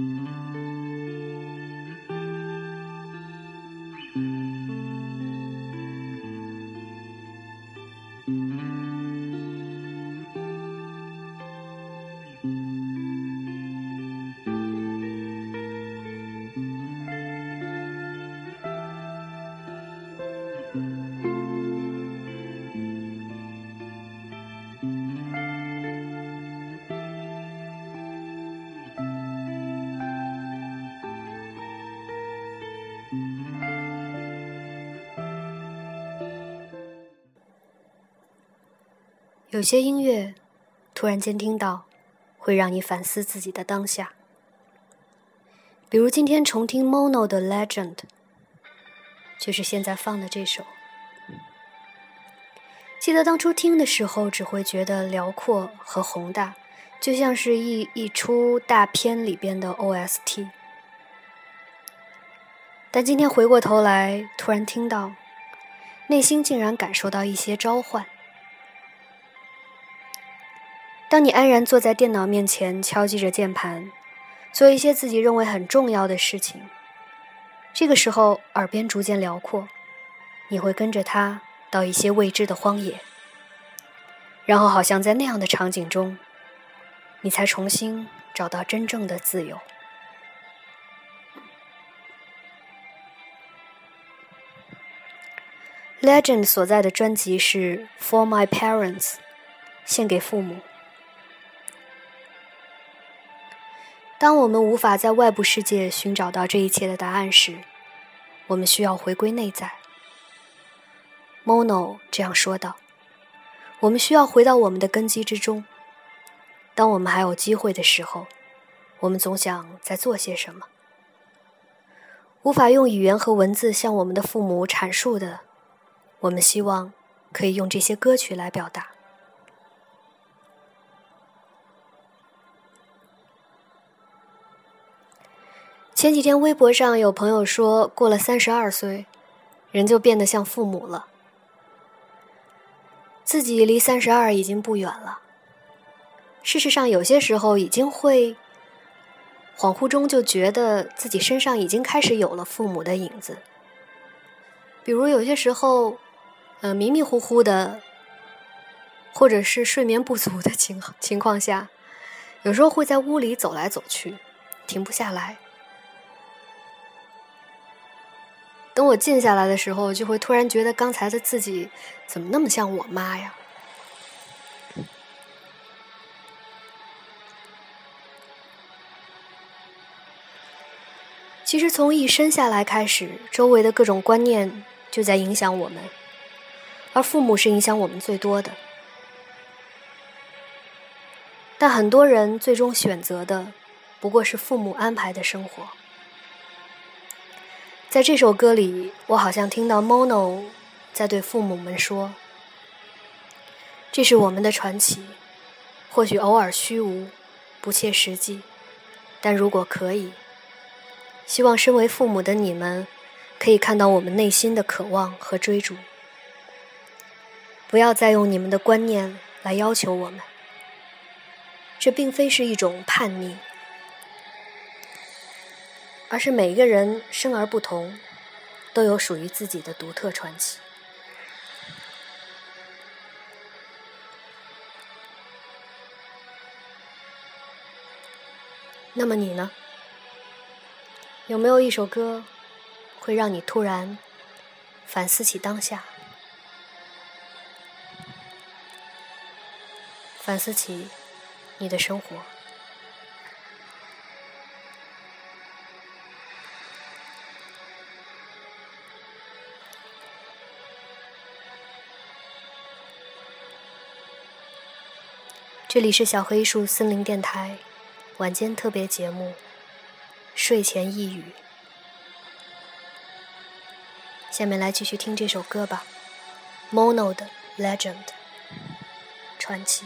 Mm-hmm. 有些音乐，突然间听到，会让你反思自己的当下。比如今天重听 Mono 的《Legend》，就是现在放的这首。记得当初听的时候，只会觉得辽阔和宏大，就像是一一出大片里边的 OST。但今天回过头来，突然听到，内心竟然感受到一些召唤。当你安然坐在电脑面前，敲击着键盘，做一些自己认为很重要的事情，这个时候耳边逐渐辽阔，你会跟着它到一些未知的荒野，然后好像在那样的场景中，你才重新找到真正的自由。Legend 所在的专辑是《For My Parents》，献给父母。当我们无法在外部世界寻找到这一切的答案时，我们需要回归内在。Mono 这样说道：“我们需要回到我们的根基之中。当我们还有机会的时候，我们总想再做些什么。无法用语言和文字向我们的父母阐述的，我们希望可以用这些歌曲来表达。”前几天微博上有朋友说，过了三十二岁，人就变得像父母了。自己离三十二已经不远了。事实上，有些时候已经会恍惚中就觉得自己身上已经开始有了父母的影子。比如有些时候，呃，迷迷糊糊的，或者是睡眠不足的情情况下，有时候会在屋里走来走去，停不下来。等我静下来的时候，就会突然觉得刚才的自己怎么那么像我妈呀？其实从一生下来开始，周围的各种观念就在影响我们，而父母是影响我们最多的。但很多人最终选择的，不过是父母安排的生活。在这首歌里，我好像听到 Mono 在对父母们说：“这是我们的传奇，或许偶尔虚无、不切实际，但如果可以，希望身为父母的你们可以看到我们内心的渴望和追逐。不要再用你们的观念来要求我们，这并非是一种叛逆。”而是每一个人生而不同，都有属于自己的独特传奇。那么你呢？有没有一首歌，会让你突然反思起当下，反思起你的生活？这里是小黑树森林电台晚间特别节目《睡前一语》，下面来继续听这首歌吧，《Mono 的 Legend》传奇。